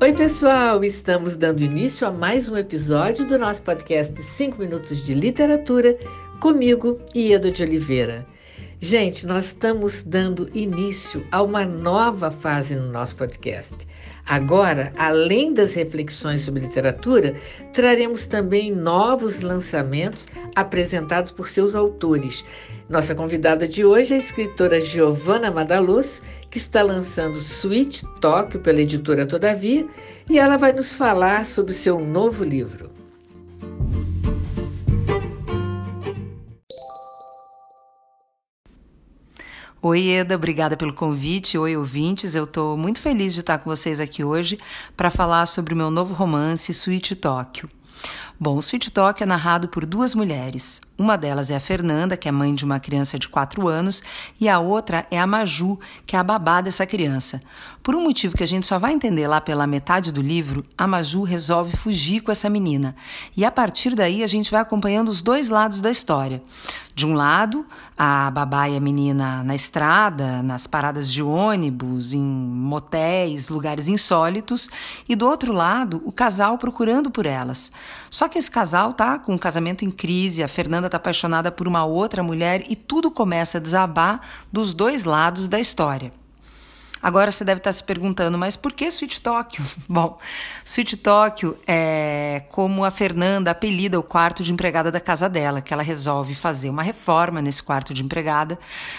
Oi, pessoal! Estamos dando início a mais um episódio do nosso podcast 5 Minutos de Literatura, comigo, Ieda de Oliveira. Gente, nós estamos dando início a uma nova fase no nosso podcast. Agora, além das reflexões sobre literatura, traremos também novos lançamentos apresentados por seus autores. Nossa convidada de hoje é a escritora Giovanna Madaluz, que está lançando Sweet Tóquio pela editora Todavia, e ela vai nos falar sobre seu novo livro. Oi, Eda, obrigada pelo convite. Oi, ouvintes. Eu estou muito feliz de estar com vocês aqui hoje para falar sobre o meu novo romance, Sweet Tóquio. Bom, o Sweet Talk é narrado por duas mulheres. Uma delas é a Fernanda, que é mãe de uma criança de 4 anos, e a outra é a Maju, que é a babá dessa criança. Por um motivo que a gente só vai entender lá pela metade do livro, a Maju resolve fugir com essa menina. E a partir daí a gente vai acompanhando os dois lados da história. De um lado, a babá e a menina na estrada, nas paradas de ônibus, em motéis, lugares insólitos, e do outro lado, o casal procurando por elas. Só que esse casal tá com um casamento em crise, a Fernanda tá apaixonada por uma outra mulher e tudo começa a desabar dos dois lados da história. Agora você deve estar se perguntando, mas por que Sweet Tóquio? Bom, Sweet Tóquio é como a Fernanda apelida o quarto de empregada da casa dela, que ela resolve fazer uma reforma nesse quarto de empregada,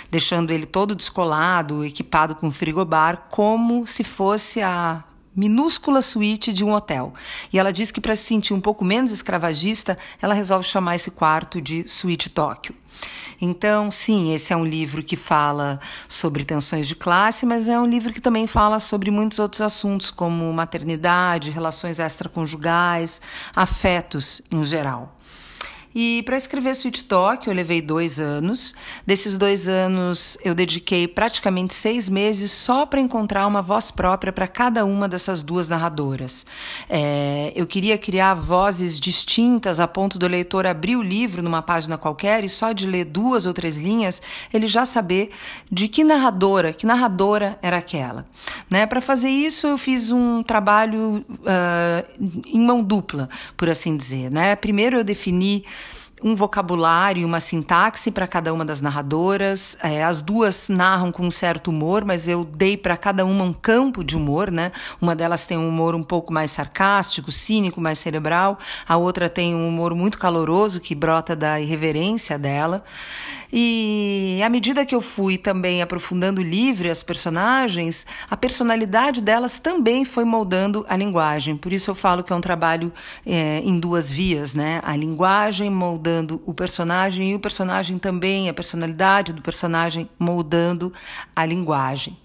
deixando ele todo descolado, equipado com frigobar, como se fosse a minúscula suíte de um hotel. E ela diz que para se sentir um pouco menos escravagista, ela resolve chamar esse quarto de Suíte Tóquio. Então, sim, esse é um livro que fala sobre tensões de classe, mas é um livro que também fala sobre muitos outros assuntos, como maternidade, relações extraconjugais, afetos em geral. E para escrever Sweet Talk eu levei dois anos. Desses dois anos eu dediquei praticamente seis meses só para encontrar uma voz própria para cada uma dessas duas narradoras. É, eu queria criar vozes distintas a ponto do leitor abrir o livro numa página qualquer e só de ler duas ou três linhas ele já saber de que narradora, que narradora era aquela. Né? Para fazer isso eu fiz um trabalho uh, em mão dupla, por assim dizer. Né? Primeiro eu defini um vocabulário, uma sintaxe para cada uma das narradoras. É, as duas narram com um certo humor, mas eu dei para cada uma um campo de humor, né? Uma delas tem um humor um pouco mais sarcástico, cínico, mais cerebral. A outra tem um humor muito caloroso que brota da irreverência dela. E à medida que eu fui também aprofundando o livro e as personagens, a personalidade delas também foi moldando a linguagem. Por isso eu falo que é um trabalho é, em duas vias, né? A linguagem moldando o personagem e o personagem também, a personalidade do personagem moldando a linguagem.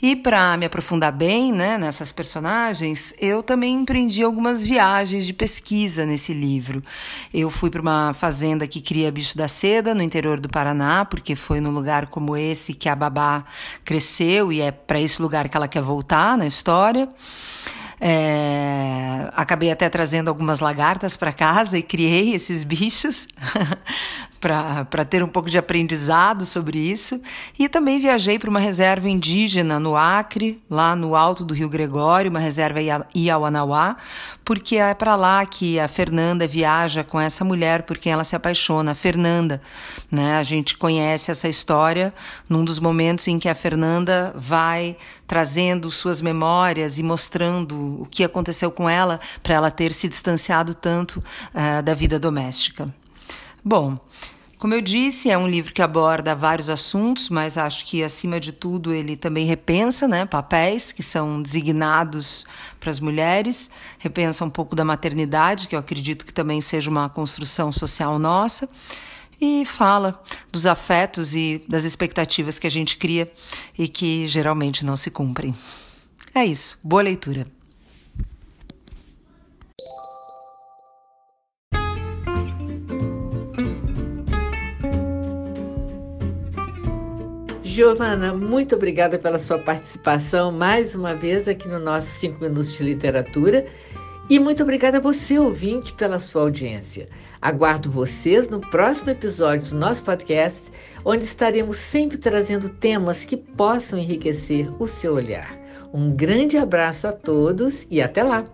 E para me aprofundar bem né, nessas personagens, eu também empreendi algumas viagens de pesquisa nesse livro. Eu fui para uma fazenda que cria bicho da seda no interior do Paraná, porque foi num lugar como esse que a babá cresceu e é para esse lugar que ela quer voltar na história. É, acabei até trazendo algumas lagartas para casa e criei esses bichos para ter um pouco de aprendizado sobre isso. E também viajei para uma reserva indígena no Acre, lá no alto do Rio Gregório, uma reserva Iauanauá, porque é para lá que a Fernanda viaja com essa mulher por quem ela se apaixona, a Fernanda. Né? A gente conhece essa história num dos momentos em que a Fernanda vai trazendo suas memórias e mostrando o que aconteceu com ela para ela ter se distanciado tanto uh, da vida doméstica. Bom, como eu disse, é um livro que aborda vários assuntos, mas acho que, acima de tudo, ele também repensa né, papéis que são designados para as mulheres, repensa um pouco da maternidade, que eu acredito que também seja uma construção social nossa, e fala dos afetos e das expectativas que a gente cria e que geralmente não se cumprem. É isso. Boa leitura. Giovana, muito obrigada pela sua participação mais uma vez aqui no nosso 5 Minutos de Literatura. E muito obrigada a você, ouvinte, pela sua audiência. Aguardo vocês no próximo episódio do nosso podcast, onde estaremos sempre trazendo temas que possam enriquecer o seu olhar. Um grande abraço a todos e até lá!